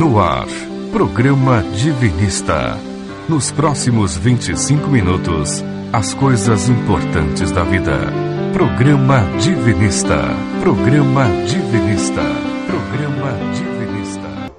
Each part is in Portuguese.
No ar, programa Divinista. Nos próximos 25 minutos, as coisas importantes da vida. Programa Divinista. Programa Divinista. Programa Divinista.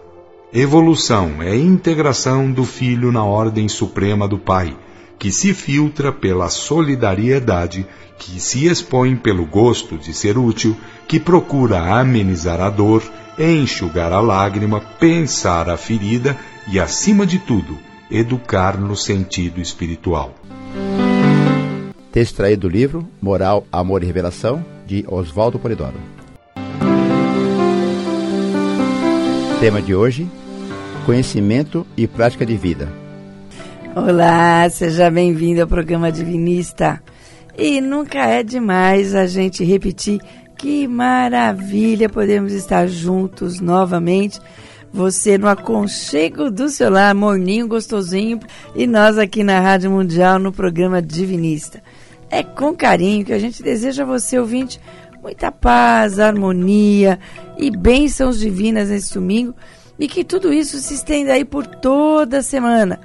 Evolução é integração do Filho na ordem suprema do Pai, que se filtra pela solidariedade, que se expõe pelo gosto de ser útil, que procura amenizar a dor enxugar a lágrima, pensar a ferida e, acima de tudo, educar no sentido espiritual. Texto extraído do livro Moral, Amor e Revelação, de Oswaldo Polidoro. Tema de hoje: Conhecimento e Prática de Vida. Olá, seja bem-vindo ao programa Divinista. E nunca é demais a gente repetir que maravilha podemos estar juntos novamente. Você no aconchego do seu lar, morninho, gostosinho, e nós aqui na Rádio Mundial no programa Divinista. É com carinho que a gente deseja a você, ouvinte, muita paz, harmonia e bênçãos divinas nesse domingo e que tudo isso se estenda aí por toda a semana.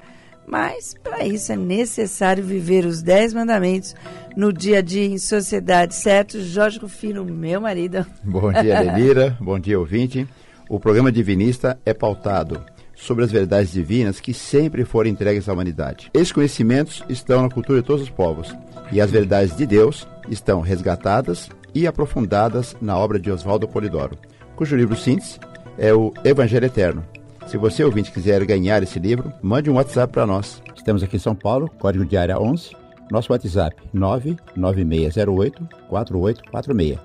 Mas para isso é necessário viver os dez mandamentos no dia a dia em sociedade, certo? Jorge Rufino, meu marido. Bom dia, Lenira. Bom dia, ouvinte. O programa Divinista é pautado sobre as verdades divinas que sempre foram entregues à humanidade. Esses conhecimentos estão na cultura de todos os povos e as verdades de Deus estão resgatadas e aprofundadas na obra de Oswaldo Polidoro, cujo livro síntese é o Evangelho Eterno. Se você, ouvinte, quiser ganhar esse livro, mande um WhatsApp para nós. Estamos aqui em São Paulo, código de área 11 nosso WhatsApp 99608 4846.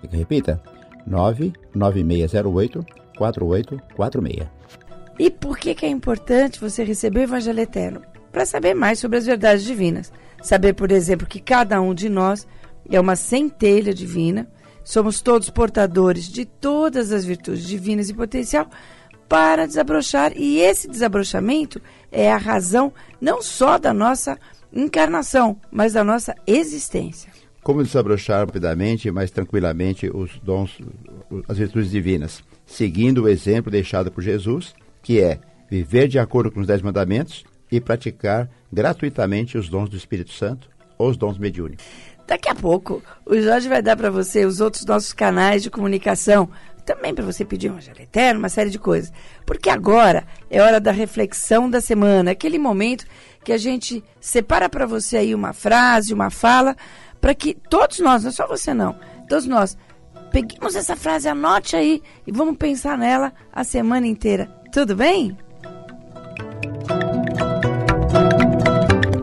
Quer que repita? 99608 4846. E por que, que é importante você receber o Evangelho Eterno? Para saber mais sobre as verdades divinas. Saber, por exemplo, que cada um de nós é uma centelha divina, somos todos portadores de todas as virtudes divinas e potencial para desabrochar, e esse desabrochamento é a razão não só da nossa encarnação, mas da nossa existência. Como desabrochar rapidamente e mais tranquilamente os dons, as virtudes divinas? Seguindo o exemplo deixado por Jesus, que é viver de acordo com os Dez Mandamentos e praticar gratuitamente os dons do Espírito Santo ou os dons mediúnicos. Daqui a pouco, o Jorge vai dar para você os outros nossos canais de comunicação, também para você pedir um Evangelho Eterno, uma série de coisas. Porque agora é hora da reflexão da semana, aquele momento que a gente separa para você aí uma frase, uma fala, para que todos nós, não é só você não, todos nós, peguemos essa frase, anote aí e vamos pensar nela a semana inteira. Tudo bem?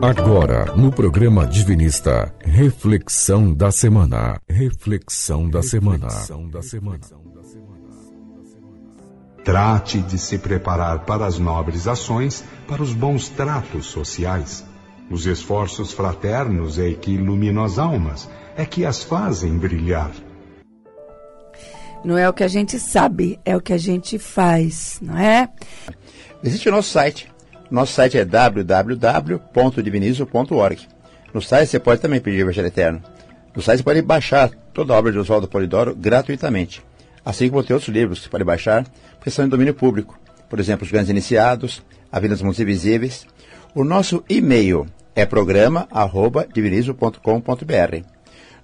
Agora, no programa Divinista, reflexão da semana. Reflexão da semana. Reflexão da semana. Trate de se preparar para as nobres ações, para os bons tratos sociais. Os esforços fraternos é que iluminam as almas, é que as fazem brilhar. Não é o que a gente sabe, é o que a gente faz, não é? Visite o nosso site. Nosso site é www.divinizo.org. No site você pode também pedir o Evangelho Eterno. No site você pode baixar toda a obra de Oswaldo Polidoro gratuitamente. Assim como tem outros livros que você pode baixar porque são em domínio público. Por exemplo, Os Grandes Iniciados, A Vida dos Mundos Invisíveis. O nosso e-mail é programa.divinizo.com.br.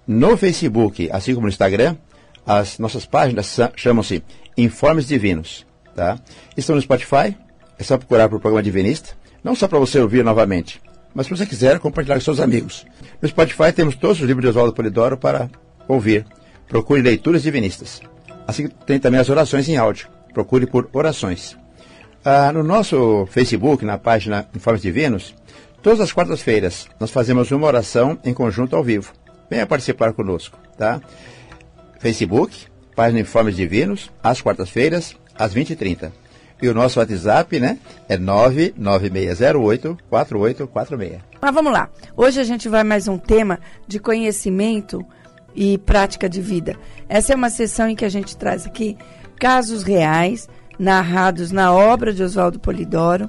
No Facebook, assim como no Instagram, as nossas páginas chamam-se Informes Divinos. Tá? Estão no Spotify, é só procurar por programa Divinista, não só para você ouvir novamente, mas se você quiser compartilhar com seus amigos. No Spotify temos todos os livros de Oswaldo Polidoro para ouvir. Procure leituras divinistas. Assim tem também as orações em áudio procure por orações. Ah, no nosso Facebook, na página Informes Divinos, todas as quartas-feiras nós fazemos uma oração em conjunto ao vivo. Venha participar conosco, tá? Facebook, página Informes Divinos, às quartas-feiras, às 20h30. E o nosso WhatsApp, né, é 99608-4846. Mas vamos lá. Hoje a gente vai mais um tema de conhecimento e prática de vida. Essa é uma sessão em que a gente traz aqui casos reais narrados na obra de Oswaldo Polidoro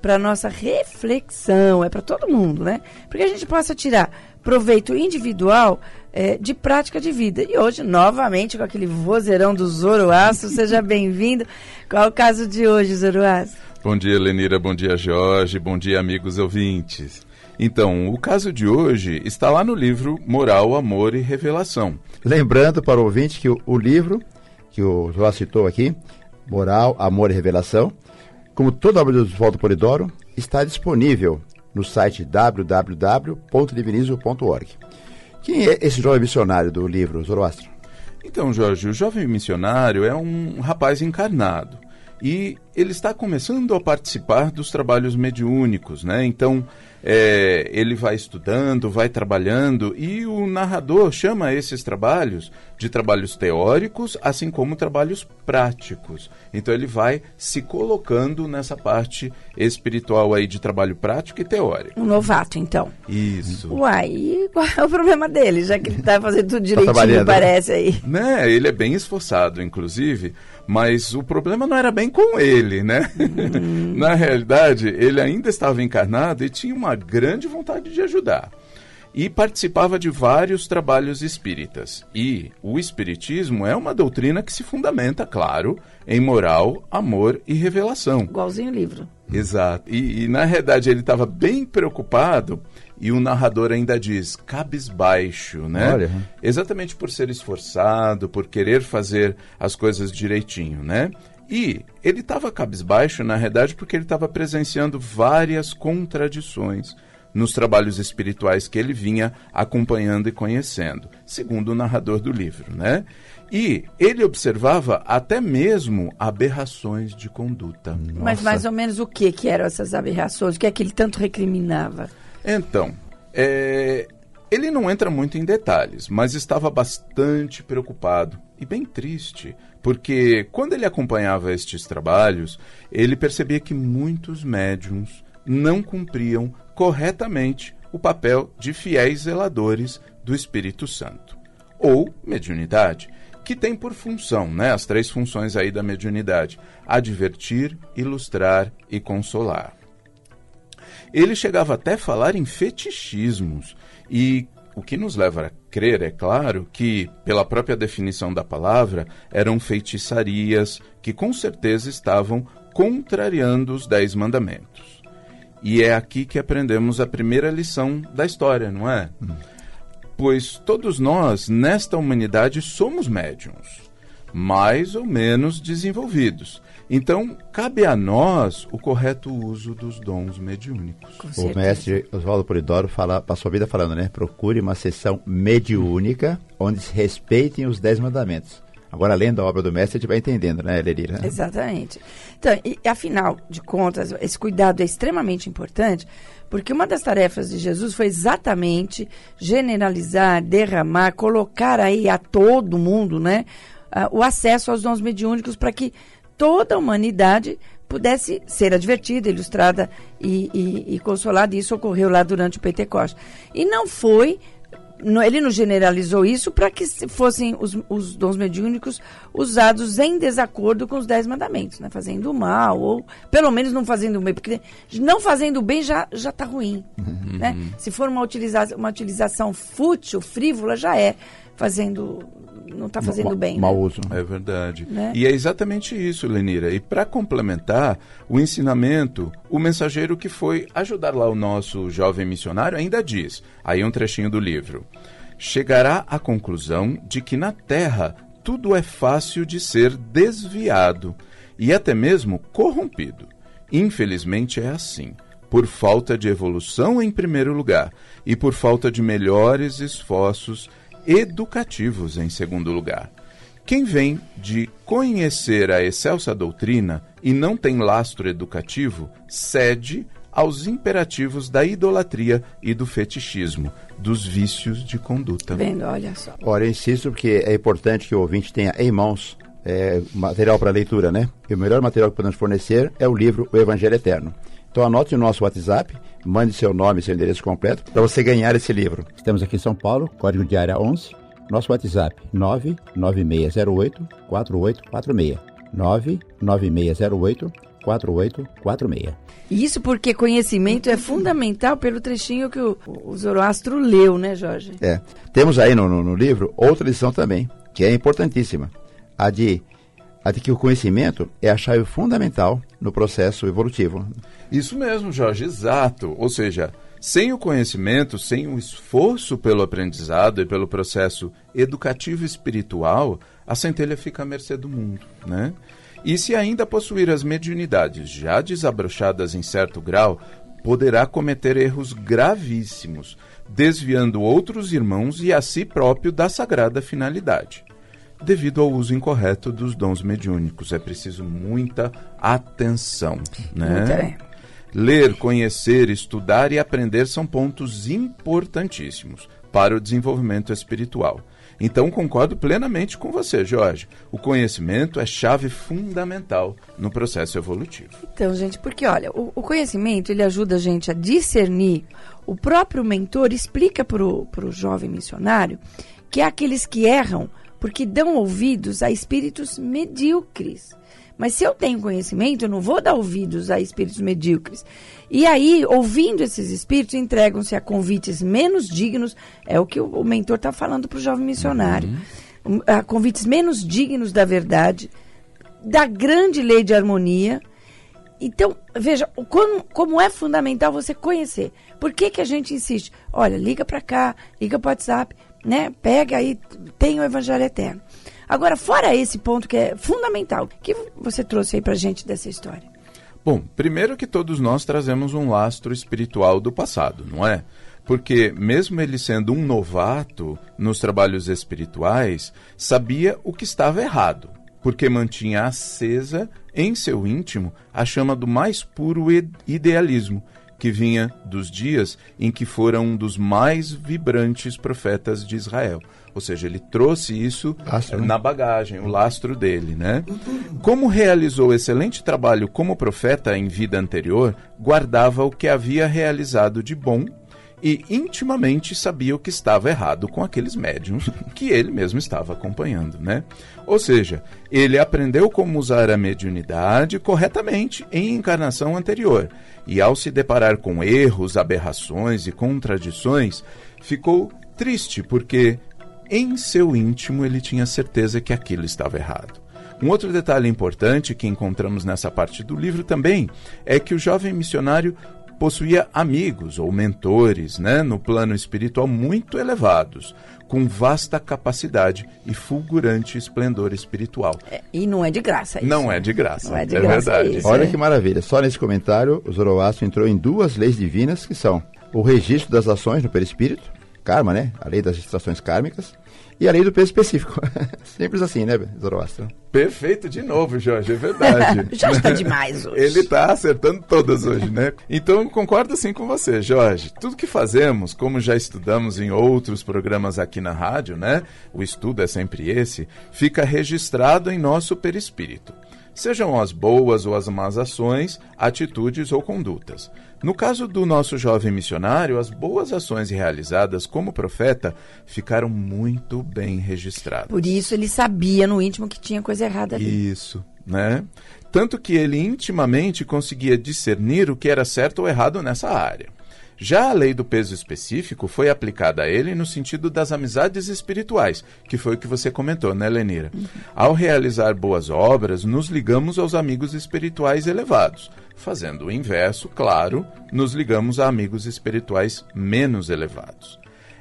para nossa reflexão, é para todo mundo, né? Porque a gente possa tirar proveito individual é, de prática de vida. E hoje, novamente, com aquele vozeirão do Zoroastro, seja bem-vindo. Qual é o caso de hoje, Zoroastro? Bom dia, Lenira. Bom dia, Jorge. Bom dia, amigos ouvintes. Então, o caso de hoje está lá no livro Moral, Amor e Revelação. Lembrando para o ouvinte que o, o livro que o João citou aqui, Moral, Amor e Revelação, como toda obra do Oswaldo Polidoro, está disponível no site www.divinismo.org. Quem é esse jovem missionário do livro Zoroastro? Então, Jorge, o jovem missionário é um rapaz encarnado e ele está começando a participar dos trabalhos mediúnicos, né? Então, é, ele vai estudando, vai trabalhando e o narrador chama esses trabalhos de trabalhos teóricos, assim como trabalhos práticos. Então ele vai se colocando nessa parte espiritual aí de trabalho prático e teórico. Um novato, então. Isso. Uai, qual é o problema dele, já que ele está fazendo tudo tá direitinho, tá parece aí? Né, ele é bem esforçado, inclusive, mas o problema não era bem com ele, né? Hum. Na realidade, ele ainda estava encarnado e tinha uma grande vontade de ajudar. E participava de vários trabalhos espíritas. E o espiritismo é uma doutrina que se fundamenta, claro, em moral, amor e revelação. Igualzinho o livro. Exato. E, e na realidade ele estava bem preocupado e o narrador ainda diz cabisbaixo, né? Olha. Exatamente por ser esforçado, por querer fazer as coisas direitinho, né? E ele estava cabisbaixo, na realidade, porque ele estava presenciando várias contradições nos trabalhos espirituais que ele vinha acompanhando e conhecendo, segundo o narrador do livro, né? E ele observava até mesmo aberrações de conduta. Nossa. Mas mais ou menos o que que eram essas aberrações? O que é que ele tanto recriminava? Então, é, ele não entra muito em detalhes, mas estava bastante preocupado e bem triste, porque quando ele acompanhava estes trabalhos, ele percebia que muitos médiums não cumpriam corretamente o papel de fiéis zeladores do Espírito Santo, ou mediunidade, que tem por função, né, as três funções aí da mediunidade: advertir, ilustrar e consolar. Ele chegava até a falar em fetichismos e o que nos leva a crer, é claro, que, pela própria definição da palavra, eram feitiçarias que com certeza estavam contrariando os Dez Mandamentos. E é aqui que aprendemos a primeira lição da história, não é? Hum. Pois todos nós, nesta humanidade, somos médiums, mais ou menos desenvolvidos. Então, cabe a nós o correto uso dos dons mediúnicos. O mestre Oswaldo Polidoro fala, passou a vida falando, né? Procure uma sessão mediúnica onde se respeitem os dez mandamentos. Agora, lendo a obra do mestre, a gente vai entendendo, né, Lerira? Exatamente. Então, e, afinal de contas, esse cuidado é extremamente importante, porque uma das tarefas de Jesus foi exatamente generalizar, derramar, colocar aí a todo mundo, né, uh, o acesso aos dons mediúnicos para que toda a humanidade pudesse ser advertida, ilustrada e, e, e consolada. Isso ocorreu lá durante o Pentecoste. E não foi ele não generalizou isso para que fossem os, os, dons mediúnicos usados em desacordo com os dez mandamentos, né? fazendo mal, ou pelo menos não fazendo bem, porque não fazendo bem já já está ruim. Uhum. Né? Se for uma, utiliza uma utilização fútil, frívola, já é fazendo não está fazendo ma, bem. Mau né? uso. É verdade. Né? E é exatamente isso, Lenira. E para complementar o ensinamento, o mensageiro que foi ajudar lá o nosso jovem missionário ainda diz, aí um trechinho do livro, chegará à conclusão de que na Terra tudo é fácil de ser desviado e até mesmo corrompido. Infelizmente é assim por falta de evolução em primeiro lugar e por falta de melhores esforços educativos, em segundo lugar. Quem vem de conhecer a excelsa doutrina e não tem lastro educativo, cede aos imperativos da idolatria e do fetichismo, dos vícios de conduta. Vendo, olha só. Ora, eu insisto porque é importante que o ouvinte tenha em mãos é, material para leitura, né? E o melhor material que podemos fornecer é o livro O Evangelho Eterno. Então anote o nosso WhatsApp, mande seu nome e seu endereço completo para você ganhar esse livro. Estamos aqui em São Paulo, código de área 11 nosso WhatsApp 99608 4846. 99608 4846. Isso porque conhecimento é fundamental pelo trechinho que o, o Zoroastro leu, né, Jorge? É. Temos aí no, no, no livro outra lição também, que é importantíssima. A de, a de que o conhecimento é a chave fundamental no processo evolutivo. Isso mesmo, Jorge, exato. Ou seja, sem o conhecimento, sem o esforço pelo aprendizado e pelo processo educativo espiritual, a centelha fica à mercê do mundo, né? E se ainda possuir as mediunidades já desabrochadas em certo grau, poderá cometer erros gravíssimos, desviando outros irmãos e a si próprio da sagrada finalidade. Devido ao uso incorreto dos dons mediúnicos, é preciso muita atenção, né? Ler, conhecer, estudar e aprender são pontos importantíssimos para o desenvolvimento espiritual. Então concordo plenamente com você, Jorge. O conhecimento é chave fundamental no processo evolutivo. Então, gente, porque olha, o, o conhecimento ele ajuda a gente a discernir. O próprio mentor explica para o jovem missionário que aqueles que erram porque dão ouvidos a espíritos medíocres. Mas se eu tenho conhecimento, eu não vou dar ouvidos a espíritos medíocres. E aí, ouvindo esses espíritos, entregam-se a convites menos dignos, é o que o, mentor está falando para o jovem missionário. Uhum. A convites menos dignos da verdade, da grande lei de harmonia. Então, veja, como, como é fundamental você conhecer. Por que, que a gente insiste? Olha, liga para cá, liga para o WhatsApp, né? Pega aí, tem o Evangelho Eterno. Agora, fora esse ponto que é fundamental, que você trouxe aí para gente dessa história? Bom, primeiro que todos nós trazemos um lastro espiritual do passado, não é? Porque, mesmo ele sendo um novato nos trabalhos espirituais, sabia o que estava errado, porque mantinha acesa em seu íntimo a chama do mais puro idealismo, que vinha dos dias em que fora um dos mais vibrantes profetas de Israel. Ou seja, ele trouxe isso lastro, né? na bagagem, o lastro dele, né? Como realizou excelente trabalho como profeta em vida anterior, guardava o que havia realizado de bom e intimamente sabia o que estava errado com aqueles médiums que ele mesmo estava acompanhando, né? Ou seja, ele aprendeu como usar a mediunidade corretamente em encarnação anterior e ao se deparar com erros, aberrações e contradições, ficou triste porque em seu íntimo ele tinha certeza que aquilo estava errado. Um outro detalhe importante que encontramos nessa parte do livro também é que o jovem missionário possuía amigos ou mentores né, no plano espiritual muito elevados, com vasta capacidade e fulgurante esplendor espiritual. É, e não é de graça isso. Não é de graça. Não é de é graça verdade. Isso, Olha é. que maravilha. Só nesse comentário, o Zoroastro entrou em duas leis divinas que são o registro das ações no perispírito, karma, né? A lei das distrações kármicas, e a lei do peso específico. Simples assim, né, Zoroastro? Perfeito de novo, Jorge, é verdade. Jorge está demais hoje. Ele está acertando todas hoje, né? Então, concordo sim com você, Jorge. Tudo que fazemos, como já estudamos em outros programas aqui na rádio, né? O estudo é sempre esse, fica registrado em nosso perispírito sejam as boas ou as más ações, atitudes ou condutas. No caso do nosso jovem missionário, as boas ações realizadas como profeta ficaram muito bem registradas. Por isso ele sabia no íntimo que tinha coisa errada ali. Isso, né? Tanto que ele intimamente conseguia discernir o que era certo ou errado nessa área. Já a lei do peso específico foi aplicada a ele no sentido das amizades espirituais, que foi o que você comentou, né, Lenira? Uhum. Ao realizar boas obras, nos ligamos aos amigos espirituais elevados. Fazendo o inverso, claro, nos ligamos a amigos espirituais menos elevados.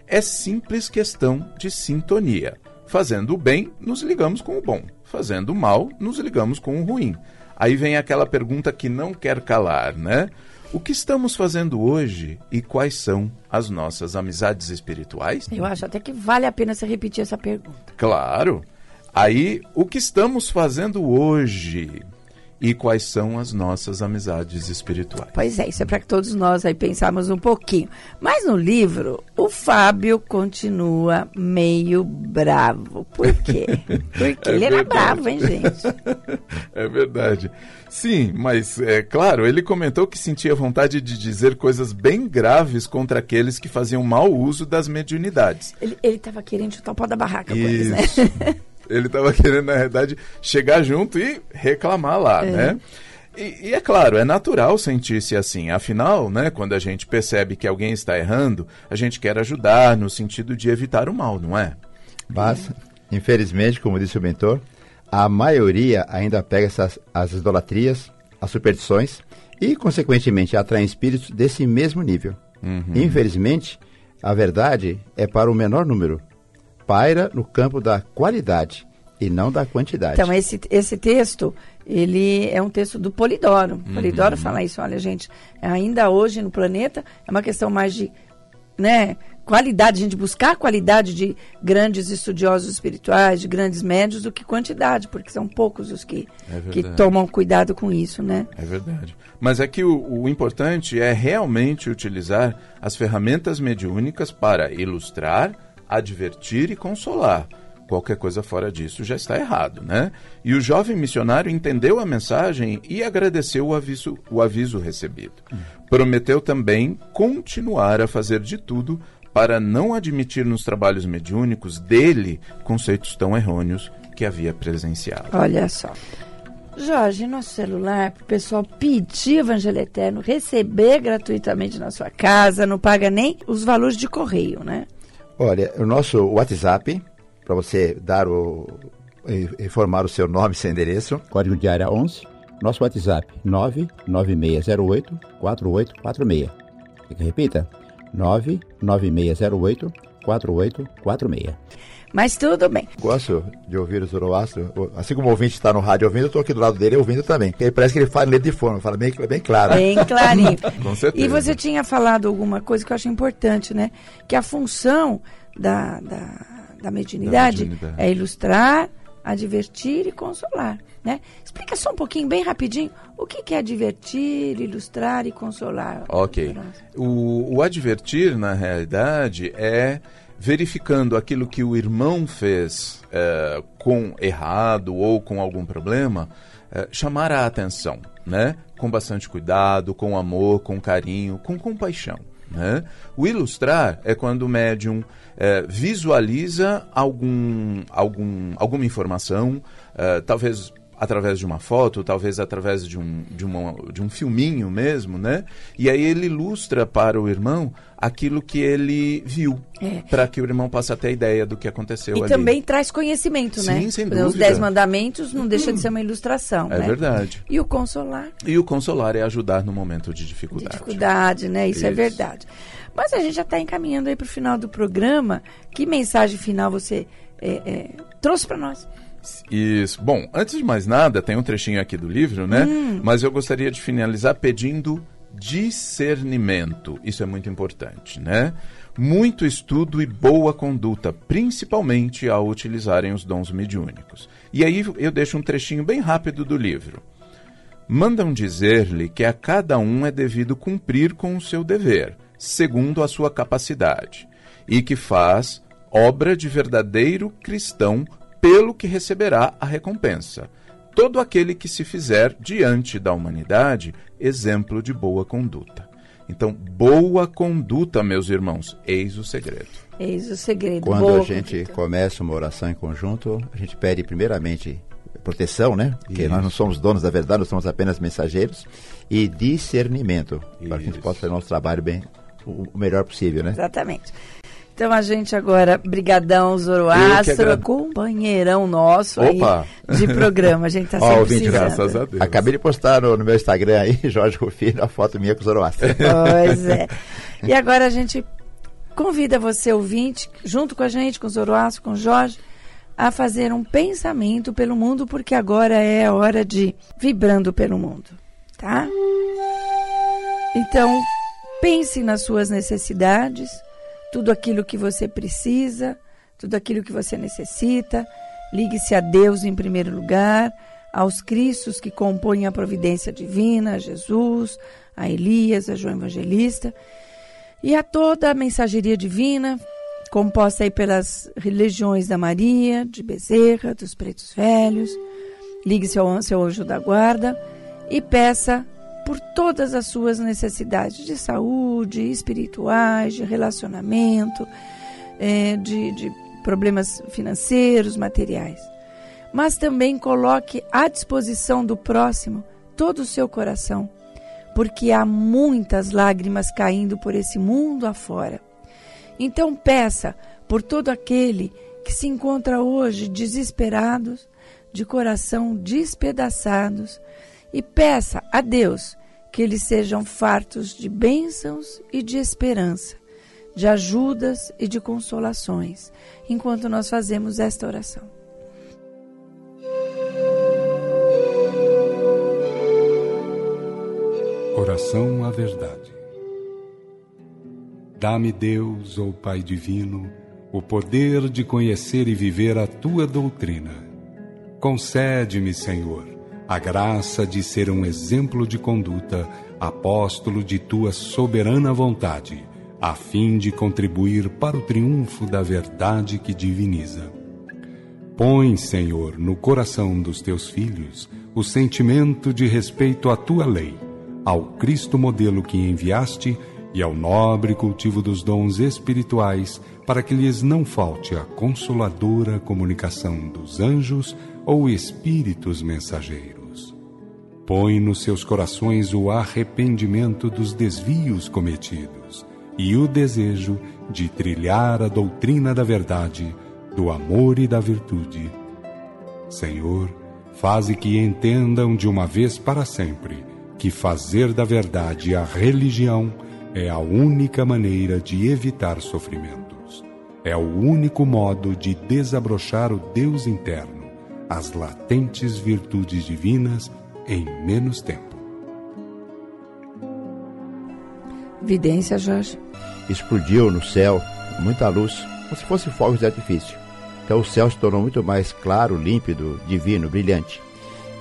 É simples questão de sintonia. Fazendo o bem, nos ligamos com o bom. Fazendo o mal, nos ligamos com o ruim. Aí vem aquela pergunta que não quer calar, né? O que estamos fazendo hoje e quais são as nossas amizades espirituais? Eu acho até que vale a pena você repetir essa pergunta. Claro. Aí, o que estamos fazendo hoje e quais são as nossas amizades espirituais. Pois é, isso é para que todos nós aí pensarmos um pouquinho. Mas no livro, o Fábio continua meio bravo. Por quê? Porque é ele verdade. era bravo, hein, gente? É verdade. Sim, mas é claro, ele comentou que sentia vontade de dizer coisas bem graves contra aqueles que faziam mau uso das mediunidades. Ele estava querendo chutar o pau da barraca com eles, né? Ele estava querendo, na verdade, chegar junto e reclamar lá, é. né? E, e, é claro, é natural sentir-se assim. Afinal, né, quando a gente percebe que alguém está errando, a gente quer ajudar no sentido de evitar o mal, não é? Mas, infelizmente, como disse o mentor, a maioria ainda pega essas, as idolatrias, as superstições e, consequentemente, atraem espíritos desse mesmo nível. Uhum. Infelizmente, a verdade é para o menor número. Paira no campo da qualidade e não da quantidade. Então, esse, esse texto, ele é um texto do Polidoro. Uhum. Polidoro fala isso, olha, gente, ainda hoje no planeta é uma questão mais de, né, qualidade, a gente buscar a qualidade de grandes estudiosos espirituais, de grandes médios, do que quantidade, porque são poucos os que, é que tomam cuidado com isso, né? É verdade. Mas é que o, o importante é realmente utilizar as ferramentas mediúnicas para ilustrar, advertir e consolar. Qualquer coisa fora disso já está errado, né? E o jovem missionário entendeu a mensagem e agradeceu o aviso, o aviso recebido. Prometeu também continuar a fazer de tudo para não admitir nos trabalhos mediúnicos dele conceitos tão errôneos que havia presenciado. Olha só. Jorge, nosso celular, para o pessoal pedir Evangelho Eterno, receber gratuitamente na sua casa, não paga nem os valores de correio, né? Olha, o nosso WhatsApp, para você dar o. informar o seu nome e seu endereço. Código de área 11. Nosso WhatsApp 99608 4846. Quer que repita? 99608 4846. Mas tudo bem. Gosto de ouvir o Zoroastro. Assim como o ouvinte está no rádio ouvindo, eu estou aqui do lado dele ouvindo também. Ele parece que ele fala letra de forma, fala bem, bem claro. Bem clarinho. Com certeza. E você tinha falado alguma coisa que eu acho importante, né? Que a função da, da, da mediunidade, da mediunidade. é ilustrar, advertir e consolar. Né? Explica só um pouquinho, bem rapidinho, o que, que é advertir, ilustrar e consolar. Ok. O, o advertir, na realidade, é verificando aquilo que o irmão fez é, com errado ou com algum problema, é, chamar a atenção, né? Com bastante cuidado, com amor, com carinho, com compaixão. Né? O ilustrar é quando o médium é, visualiza algum, algum, alguma informação, é, talvez através de uma foto, talvez através de um, de, uma, de um filminho mesmo, né? E aí ele ilustra para o irmão aquilo que ele viu, é. para que o irmão possa ter ideia do que aconteceu e ali. E também traz conhecimento, Sim, né? sem dúvida. Os Dez Mandamentos não deixa de ser uma ilustração, É né? verdade. E o consolar? E o consolar é ajudar no momento de dificuldade. De dificuldade, né? Isso, é Isso. é verdade. Mas a gente já está encaminhando aí para o final do programa. Que mensagem final você é, é, trouxe para nós? Isso. Bom, antes de mais nada, tem um trechinho aqui do livro, né? Hum. Mas eu gostaria de finalizar pedindo discernimento. Isso é muito importante, né? Muito estudo e boa conduta, principalmente ao utilizarem os dons mediúnicos. E aí eu deixo um trechinho bem rápido do livro. Mandam dizer-lhe que a cada um é devido cumprir com o seu dever, segundo a sua capacidade, e que faz obra de verdadeiro cristão pelo que receberá a recompensa. Todo aquele que se fizer diante da humanidade exemplo de boa conduta. Então, boa conduta, meus irmãos, eis o segredo. Eis o segredo. Quando boa a gente conduta. começa uma oração em conjunto, a gente pede primeiramente proteção, né? Porque Isso. nós não somos donos da verdade, nós somos apenas mensageiros e discernimento Isso. para que a gente possa fazer o nosso trabalho bem o melhor possível, né? Exatamente. Então a gente agora, brigadão Zoroastro, companheirão nosso Opa. aí de programa. A gente tá sempre ouvinte, graças a Deus. Acabei de postar no, no meu Instagram aí, Jorge Rufino, a foto minha com o Zoroastro. Pois é. E agora a gente convida você, ouvinte, junto com a gente, com o Zoroastro, com o Jorge, a fazer um pensamento pelo mundo, porque agora é a hora de vibrando pelo mundo, tá? Então, pense nas suas necessidades, tudo aquilo que você precisa, tudo aquilo que você necessita. Ligue-se a Deus em primeiro lugar, aos Cristos que compõem a providência divina, a Jesus, a Elias, a João Evangelista e a toda a mensageria divina, composta aí pelas religiões da Maria, de Bezerra, dos Pretos Velhos. Ligue-se ao seu anjo da guarda e peça por todas as suas necessidades de saúde, espirituais, de relacionamento, é, de, de problemas financeiros, materiais. Mas também coloque à disposição do próximo todo o seu coração, porque há muitas lágrimas caindo por esse mundo afora. Então peça por todo aquele que se encontra hoje desesperados, de coração despedaçados, e peça a Deus que eles sejam fartos de bênçãos e de esperança, de ajudas e de consolações, enquanto nós fazemos esta oração. Oração à Verdade. Dá-me, Deus, ou oh Pai Divino, o poder de conhecer e viver a tua doutrina. Concede-me, Senhor, a graça de ser um exemplo de conduta, apóstolo de tua soberana vontade, a fim de contribuir para o triunfo da verdade que diviniza. Põe, Senhor, no coração dos teus filhos o sentimento de respeito à tua lei, ao Cristo modelo que enviaste e ao nobre cultivo dos dons espirituais, para que lhes não falte a consoladora comunicação dos anjos ou espíritos mensageiros. Põe nos seus corações o arrependimento dos desvios cometidos e o desejo de trilhar a doutrina da verdade, do amor e da virtude. Senhor, faze que entendam de uma vez para sempre que fazer da verdade a religião é a única maneira de evitar sofrimentos. É o único modo de desabrochar o Deus interno, as latentes virtudes divinas em menos tempo. Vidência, Jorge. Explodiu no céu muita luz, como se fosse fogos de artifício. Então o céu se tornou muito mais claro, límpido, divino, brilhante.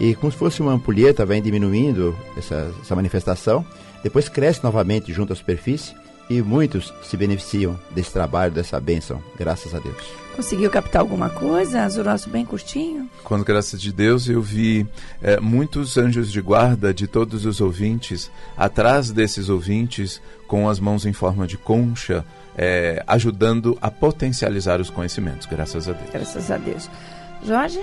E como se fosse uma ampulheta, vem diminuindo essa, essa manifestação depois cresce novamente junto à superfície e muitos se beneficiam desse trabalho, dessa bênção, graças a Deus. Conseguiu captar alguma coisa? Azurosso bem curtinho? Com graças de Deus, eu vi é, muitos anjos de guarda de todos os ouvintes, atrás desses ouvintes, com as mãos em forma de concha, é, ajudando a potencializar os conhecimentos, graças a Deus. Graças a Deus. Jorge?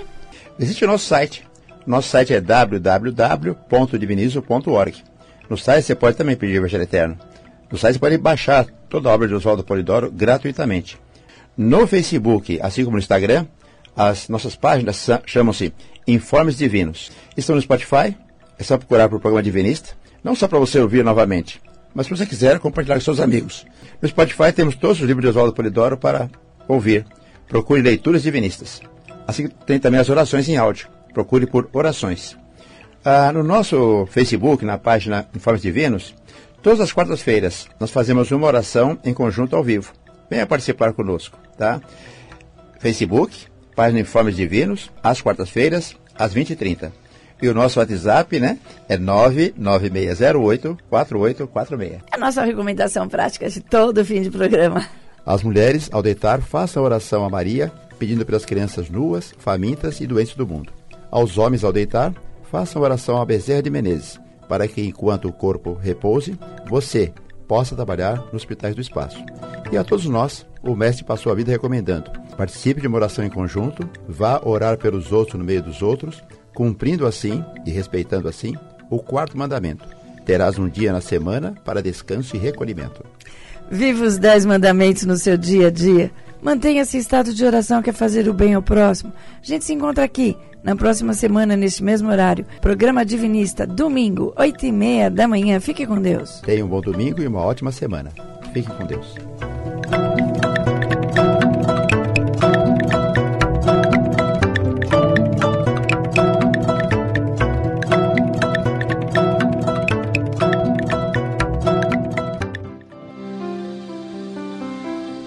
Existe o nosso site. Nosso site é www.divinizo.org. No site você pode também pedir o Evangelho Eterno. No site você pode baixar toda a obra de Oswaldo Polidoro gratuitamente. No Facebook, assim como no Instagram, as nossas páginas chamam-se Informes Divinos. Estão no Spotify, é só procurar por programa Divinista, não só para você ouvir novamente, mas se você quiser compartilhar com seus amigos. No Spotify temos todos os livros de Oswaldo Polidoro para ouvir. Procure leituras divinistas. Assim tem também as orações em áudio. Procure por orações. Ah, no nosso Facebook, na página Informes Divinos, todas as quartas-feiras nós fazemos uma oração em conjunto ao vivo. Venha participar conosco, tá? Facebook, página Informes Divinos, às quartas-feiras, às 20h30. E o nosso WhatsApp, né, é 99608-4846. A nossa recomendação prática de todo fim de programa. As mulheres, ao deitar, façam a oração a Maria, pedindo pelas crianças nuas, famintas e doentes do mundo. Aos homens, ao deitar, façam oração a Bezerra de Menezes, para que enquanto o corpo repouse, você possa trabalhar nos hospitais do espaço. E a todos nós, o mestre passou a vida recomendando: participe de uma oração em conjunto, vá orar pelos outros no meio dos outros, cumprindo assim e respeitando assim o quarto mandamento. Terás um dia na semana para descanso e recolhimento. Viva os dez mandamentos no seu dia a dia. Mantenha esse estado de oração que é fazer o bem ao próximo. A gente se encontra aqui na próxima semana, neste mesmo horário. Programa Divinista, domingo, oito e meia da manhã. Fique com Deus. Tenha um bom domingo e uma ótima semana. Fique com Deus.